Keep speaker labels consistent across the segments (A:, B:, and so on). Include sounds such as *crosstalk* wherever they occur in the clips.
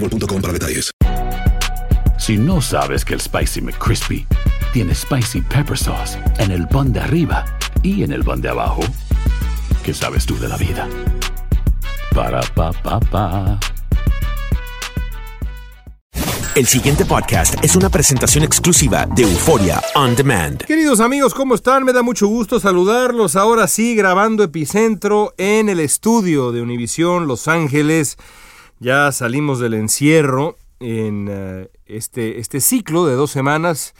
A: boostmobile.com para detalles.
B: Si no sabes que el Spicy McCrispy tiene Spicy Pepper Sauce en el pan de arriba y en el pan de abajo, ¿qué sabes tú de la vida? Para, pa, pa, pa.
C: El siguiente podcast es una presentación exclusiva de Euforia On Demand.
D: Queridos amigos, ¿cómo están? Me da mucho gusto saludarlos. Ahora sí, grabando Epicentro en el estudio de Univisión Los Ángeles. Ya salimos del encierro en eh, este, este ciclo de dos semanas.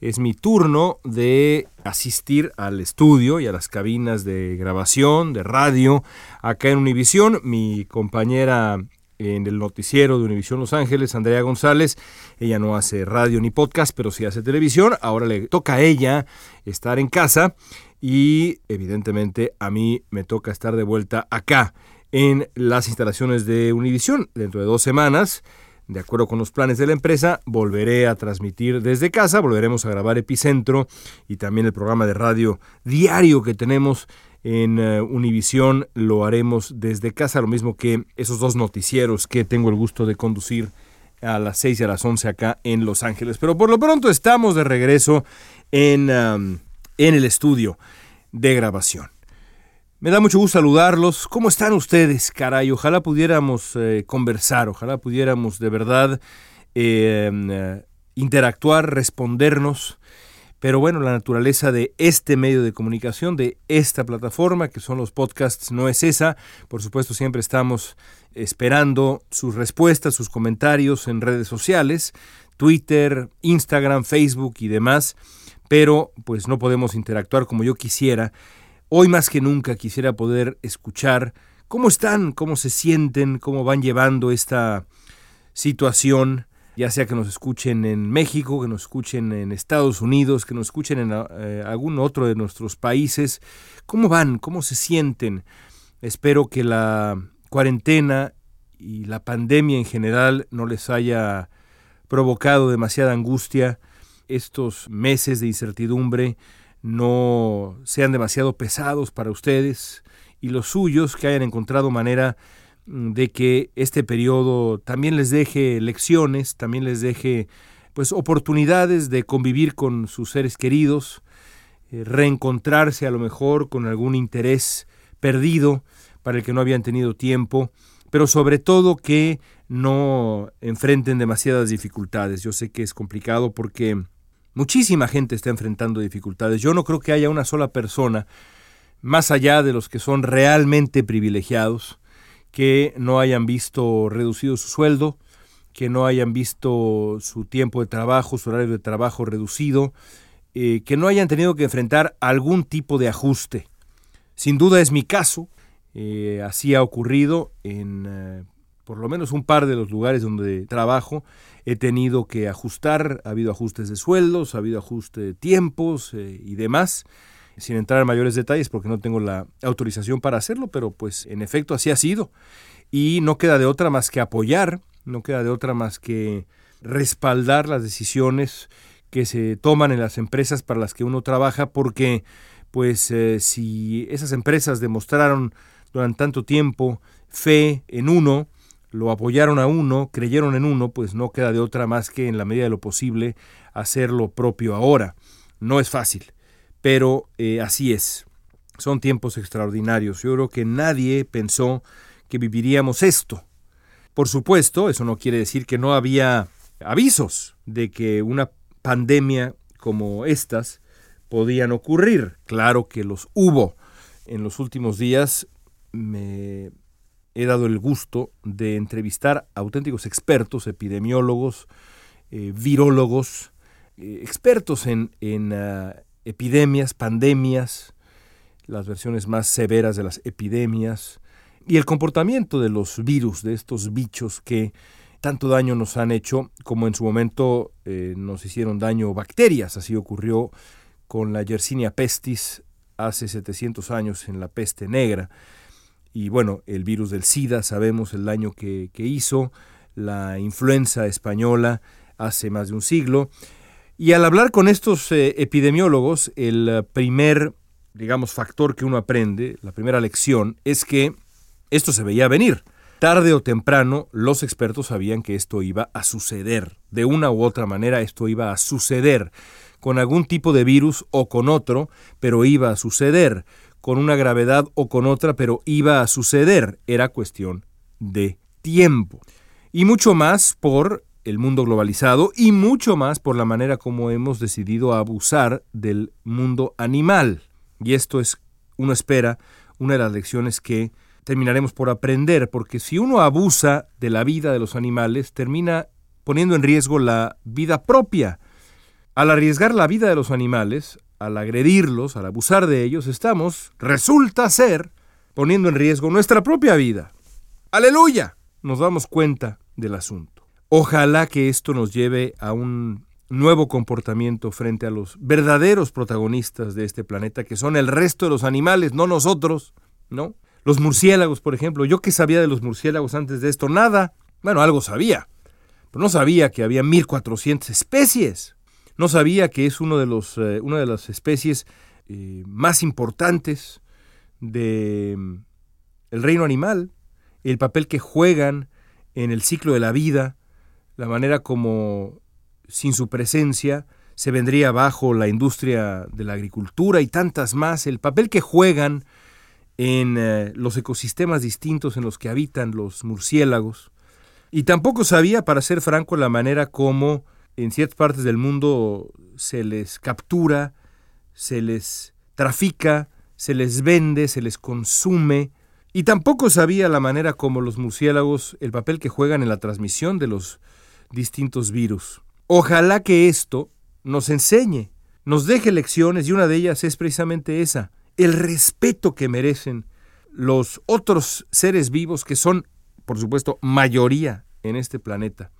D: Es mi turno de asistir al estudio y a las cabinas de grabación, de radio, acá en Univisión. Mi compañera en el noticiero de Univisión Los Ángeles, Andrea González. Ella no hace radio ni podcast, pero sí hace televisión. Ahora le toca a ella estar en casa y evidentemente a mí me toca estar de vuelta acá en las instalaciones de Univisión. Dentro de dos semanas, de acuerdo con los planes de la empresa, volveré a transmitir desde casa, volveremos a grabar Epicentro y también el programa de radio diario que tenemos en uh, Univisión lo haremos desde casa, lo mismo que esos dos noticieros que tengo el gusto de conducir a las 6 y a las 11 acá en Los Ángeles. Pero por lo pronto estamos de regreso en, en el estudio de grabación. Me da mucho gusto saludarlos. ¿Cómo están ustedes, caray? Ojalá pudiéramos eh, conversar, ojalá pudiéramos de verdad eh, eh, interactuar, respondernos. Pero bueno, la naturaleza de este medio de comunicación, de esta plataforma, que son los podcasts, no es esa. Por supuesto, siempre estamos esperando sus respuestas, sus comentarios en redes sociales, Twitter, Instagram, Facebook y demás. Pero pues no podemos interactuar como yo quisiera. Hoy más que nunca quisiera poder escuchar cómo están, cómo se sienten, cómo van llevando esta situación ya sea que nos escuchen en México, que nos escuchen en Estados Unidos, que nos escuchen en eh, algún otro de nuestros países. ¿Cómo van? ¿Cómo se sienten? Espero que la cuarentena y la pandemia en general no les haya provocado demasiada angustia. Estos meses de incertidumbre no sean demasiado pesados para ustedes y los suyos que hayan encontrado manera de que este periodo también les deje lecciones, también les deje pues oportunidades de convivir con sus seres queridos, eh, reencontrarse a lo mejor con algún interés perdido para el que no habían tenido tiempo, pero sobre todo que no enfrenten demasiadas dificultades. Yo sé que es complicado porque muchísima gente está enfrentando dificultades. Yo no creo que haya una sola persona, más allá de los que son realmente privilegiados, que no hayan visto reducido su sueldo, que no hayan visto su tiempo de trabajo, su horario de trabajo reducido, eh, que no hayan tenido que enfrentar algún tipo de ajuste. Sin duda es mi caso, eh, así ha ocurrido en eh, por lo menos un par de los lugares donde trabajo, he tenido que ajustar, ha habido ajustes de sueldos, ha habido ajuste de tiempos y demás sin entrar en mayores detalles porque no tengo la autorización para hacerlo, pero pues en efecto así ha sido. Y no queda de otra más que apoyar No queda de otra más que respaldar las decisiones que se toman en las empresas para las que uno trabaja, porque pues eh, si esas empresas demostraron durante tanto tiempo fe en uno, lo apoyaron a uno, creyeron en uno, pues no queda de otra más que en la medida de lo posible hacer lo propio ahora. No es fácil, pero eh, así es. Son tiempos extraordinarios. Yo creo que nadie pensó que viviríamos esto. Por supuesto, eso no quiere decir que no había avisos de que una pandemia como estas podían ocurrir. Claro que los hubo. En los últimos días me he dado el gusto de entrevistar a auténticos expertos, epidemiólogos, eh, virólogos, eh, expertos en, ah, epidemias, pandemias, las versiones más severas de las epidemias y el comportamiento de los virus, de estos bichos que tanto daño nos han hecho como en su momento eh, nos hicieron daño bacterias. Así ocurrió con la Yersinia pestis hace 700 años en la peste negra. Y bueno, el virus del SIDA, sabemos el daño que, hizo, la influenza española hace más de un siglo. Y al hablar con estos eh, epidemiólogos, el primer, digamos, factor que uno aprende, la primera lección, es que esto se veía venir. Tarde o temprano, los expertos sabían que esto iba a suceder. De una u otra manera, esto iba a suceder. Con algún tipo de virus o con otro, pero iba a suceder con una gravedad o con otra, pero iba a suceder. Era cuestión de tiempo. Y mucho más por el mundo globalizado y mucho más por la manera como hemos decidido abusar del mundo animal. Y esto es, uno espera, una de las lecciones que terminaremos por aprender, porque si uno abusa de la vida de los animales, termina poniendo en riesgo la vida propia. Al arriesgar la vida de los animales, al agredirlos, al abusar de ellos, estamos, resulta ser, poniendo en riesgo nuestra propia vida. Aleluya. Nos damos cuenta del asunto. Ojalá que esto nos lleve a un nuevo comportamiento frente a los verdaderos protagonistas de este planeta, que son el resto de los animales, no nosotros, ¿no? Los murciélagos, por ejemplo. Yo que sabía de los murciélagos antes de esto, nada. Bueno, algo sabía, pero no sabía que había 1400 especies. No sabía que es uno de los, eh, una de las especies eh, más importantes del mm, reino animal, el papel que juegan en el ciclo de la vida, la manera como sin su presencia se vendría abajo la industria de la agricultura y tantas más, el papel que juegan en eh, los ecosistemas distintos en los que habitan los murciélagos. Y tampoco sabía, para ser franco, la manera como en ciertas partes del mundo se les captura, se les trafica, se les vende, se les consume, y tampoco sabía la manera como los murciélagos, el papel que juegan en la transmisión de los distintos virus. Ojalá que esto nos enseñe, nos deje lecciones, y una de ellas es precisamente esa, el respeto que merecen los otros seres vivos que son, por supuesto, mayoría en este planeta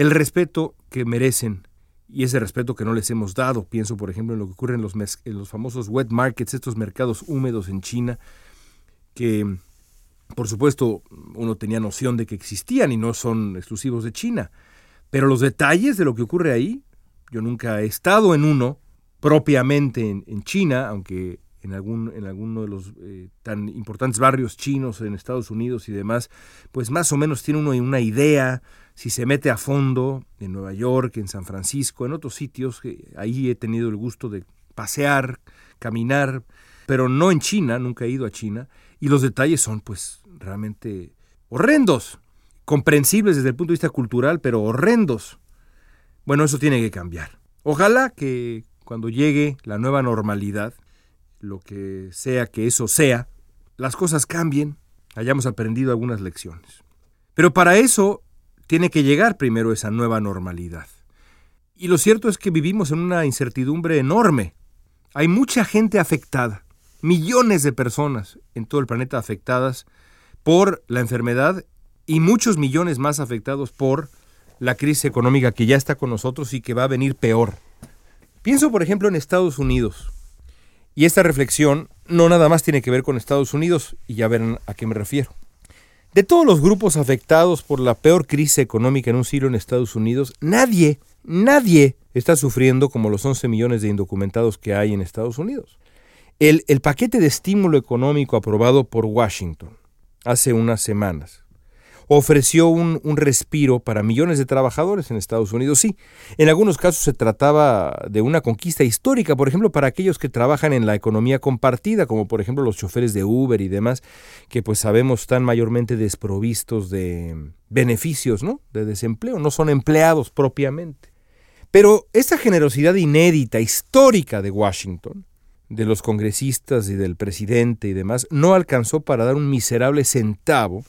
D: el respeto que merecen y ese respeto que no les hemos dado. Pienso, por ejemplo, en lo que ocurre en los, famosos wet markets, estos mercados húmedos en China, que por supuesto uno tenía noción de que existían y no son exclusivos de China. Pero los detalles de lo que ocurre ahí, yo nunca he estado en uno propiamente en, China, aunque en, algún, en alguno de los eh, tan importantes barrios chinos en Estados Unidos y demás, pues más o menos tiene uno una idea si se mete a fondo en Nueva York, en San Francisco, en otros sitios, ahí he tenido el gusto de pasear, caminar, pero no en China, nunca he ido a China, y los detalles son pues realmente horrendos, comprensibles desde el punto de vista cultural, pero horrendos. Bueno, eso tiene que cambiar. Ojalá que cuando llegue la nueva normalidad, lo que sea que eso sea, las cosas cambien, hayamos aprendido algunas lecciones. Pero para eso tiene que llegar primero esa nueva normalidad. Y lo cierto es que vivimos en una incertidumbre enorme. Hay mucha gente afectada, millones de personas en todo el planeta afectadas por la enfermedad y muchos millones más afectados por la crisis económica que ya está con nosotros y que va a venir peor. Pienso, por ejemplo, en Estados Unidos. Y esta reflexión no nada más tiene que ver con Estados Unidos, y ya verán a qué me refiero. De todos los grupos afectados por la peor crisis económica en un siglo en Estados Unidos, nadie, nadie está sufriendo como los 11 millones de indocumentados que hay en Estados Unidos. El, el paquete de estímulo económico aprobado por Washington hace unas semanas ofreció un, respiro para millones de trabajadores en Estados Unidos. Sí, en algunos casos se trataba de una conquista histórica, por ejemplo, para aquellos que trabajan en la economía compartida, como por ejemplo los choferes de Uber y demás, que pues sabemos están mayormente desprovistos de beneficios, ¿no? De desempleo, no son empleados propiamente. Pero esa generosidad inédita, histórica de Washington, de los congresistas y del presidente y demás, no alcanzó para dar un miserable centavo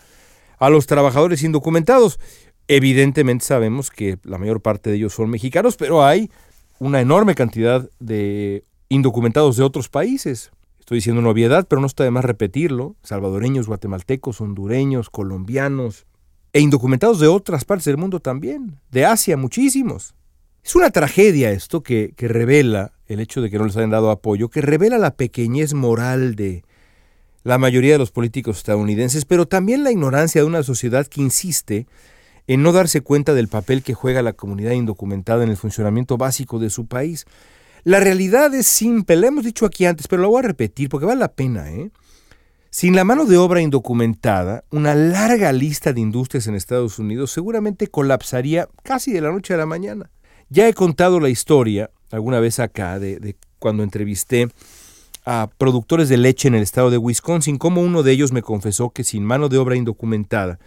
D: a los trabajadores indocumentados. Evidentemente sabemos que la mayor parte de ellos son mexicanos, pero hay una enorme cantidad de indocumentados de otros países. Estoy diciendo una obviedad, pero no está de más repetirlo. Salvadoreños, guatemaltecos, hondureños, colombianos e indocumentados de otras partes del mundo también, de Asia muchísimos. Es una tragedia esto que, que revela el hecho de que no les hayan dado apoyo, que revela la pequeñez moral de, la mayoría de los políticos estadounidenses, pero también la ignorancia de una sociedad que insiste en no darse cuenta del papel que juega la comunidad indocumentada en el funcionamiento básico de su país. La realidad es simple, la hemos dicho aquí antes, pero lo voy a repetir porque vale la pena. ¿eh? Sin la mano de obra indocumentada, una larga lista de industrias en Estados Unidos seguramente colapsaría casi de la noche a la mañana. Ya he contado la historia alguna vez acá de, de cuando entrevisté a productores de leche en el estado de Wisconsin, como uno de ellos me confesó que sin mano de obra indocumentada,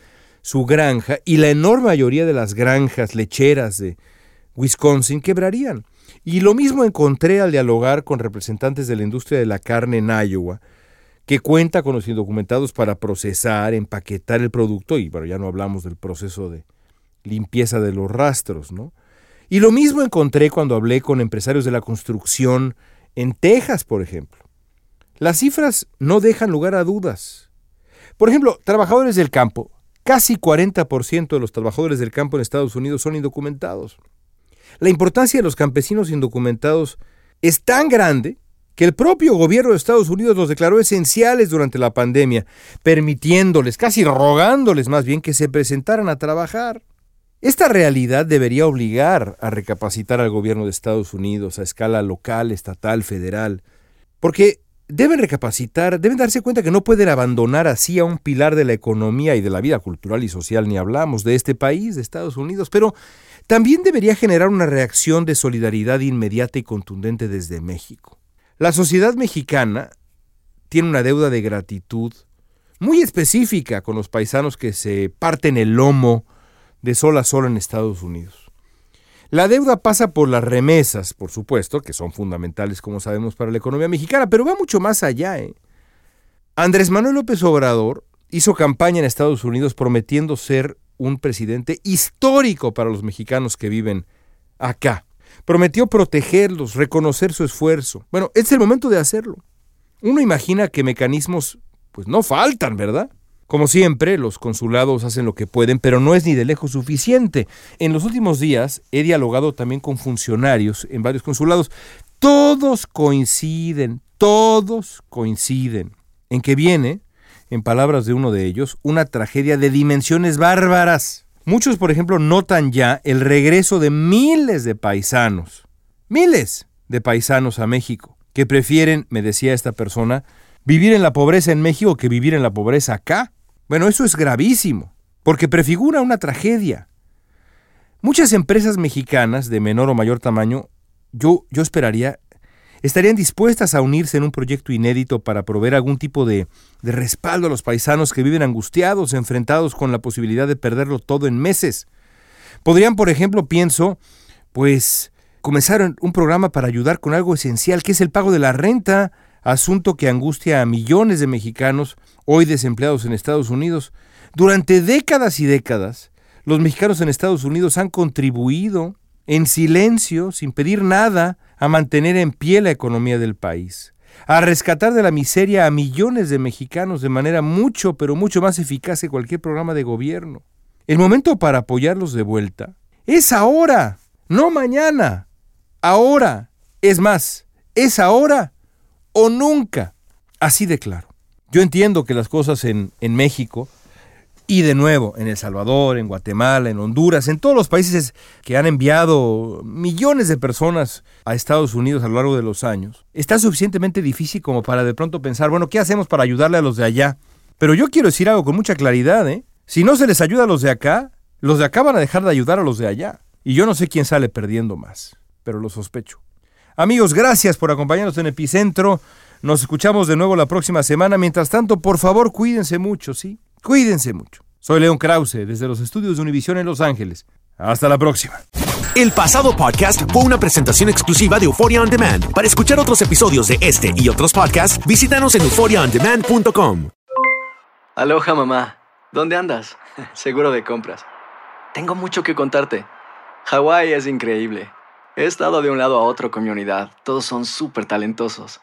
D: su granja y la enorme mayoría de las granjas lecheras de Wisconsin quebrarían. Y lo mismo encontré al dialogar con representantes de la industria de la carne en Iowa, que cuenta con los indocumentados para procesar, empaquetar el producto, y bueno, ya no hablamos del proceso de limpieza de los rastros, ¿no? Y lo mismo encontré cuando hablé con empresarios de la construcción en Texas, por ejemplo. Las cifras no dejan lugar a dudas. Por ejemplo, trabajadores del campo. Casi 40% de los trabajadores del campo en Estados Unidos son indocumentados. La importancia de los campesinos indocumentados es tan grande que el propio gobierno de Estados Unidos los declaró esenciales durante la pandemia, permitiéndoles, casi rogándoles más bien, que se presentaran a trabajar. Esta realidad debería obligar a recapacitar al gobierno de Estados Unidos a escala local, estatal, federal, porque deben recapacitar, deben darse cuenta que no pueden abandonar así a un pilar de la economía y de la vida cultural y social, ni hablamos de este país, de Estados Unidos, pero también debería generar una reacción de solidaridad inmediata y contundente desde México. La sociedad mexicana tiene una deuda de gratitud muy específica con los paisanos que se parten el lomo de sol a sol en Estados Unidos. La deuda pasa por las remesas, por supuesto, que son fundamentales, como sabemos, para la economía mexicana, pero va mucho más allá. ¿eh? Andrés Manuel López Obrador hizo campaña en Estados Unidos prometiendo ser un presidente histórico para los mexicanos que viven acá. Prometió protegerlos, reconocer su esfuerzo. Bueno, es el momento de hacerlo. Uno imagina que mecanismos, pues no faltan, ¿verdad? Como siempre, los consulados hacen lo que pueden, pero no es ni de lejos suficiente. En los últimos días he dialogado también con funcionarios en varios consulados. Todos coinciden, todos coinciden en que viene, en palabras de uno de ellos, una tragedia de dimensiones bárbaras. Muchos, por ejemplo, notan ya el regreso de miles de paisanos, miles de paisanos a México, que prefieren, me decía esta persona, vivir en la pobreza en México que vivir en la pobreza acá. Bueno, eso es gravísimo, porque prefigura una tragedia. Muchas empresas mexicanas de menor o mayor tamaño, yo, yo esperaría, estarían dispuestas a unirse en un proyecto inédito para proveer algún tipo de, de respaldo a los paisanos que viven angustiados, enfrentados con la posibilidad de perderlo todo en meses. Podrían, por ejemplo, pienso, pues comenzar un programa para ayudar con algo esencial, que es el pago de la renta, asunto que angustia a millones de mexicanos hoy desempleados en Estados Unidos. Durante décadas y décadas, los mexicanos en Estados Unidos han contribuido en silencio, sin pedir nada, a mantener en pie la economía del país, a rescatar de la miseria a millones de mexicanos de manera mucho, pero mucho más eficaz que cualquier programa de gobierno. El momento para apoyarlos de vuelta es ahora, no mañana, ahora. Es más, es ahora o nunca. Así de claro. Yo entiendo que las cosas en, en México Y de nuevo, en El Salvador, en Guatemala, en Honduras, en todos los países que han enviado millones de personas a Estados Unidos a lo largo de los años, está suficientemente difícil como para de pronto pensar, bueno, ¿qué hacemos para ayudarle a los de allá? Pero yo quiero decir algo con mucha claridad, ¿eh? Si no se les ayuda a los de acá, los de acá van a dejar de ayudar a los de allá. Y yo no sé quién sale perdiendo más, pero lo sospecho. Amigos, gracias por acompañarnos en Epicentro. Nos escuchamos de nuevo la próxima semana. Mientras tanto, por favor, cuídense mucho, ¿sí? Cuídense mucho. Soy León Krause, desde los estudios de Univisión en Los Ángeles. Hasta la próxima.
C: El pasado podcast fue una presentación exclusiva de Euphoria On Demand. Para escuchar otros episodios de este y otros podcasts, visítanos en euphoriaondemand.com.
E: Aloha, mamá. ¿Dónde andas? *laughs* Seguro de compras. Tengo mucho que contarte. Hawái es increíble. He estado de un lado a otro con mi unidad. Todos son súper talentosos.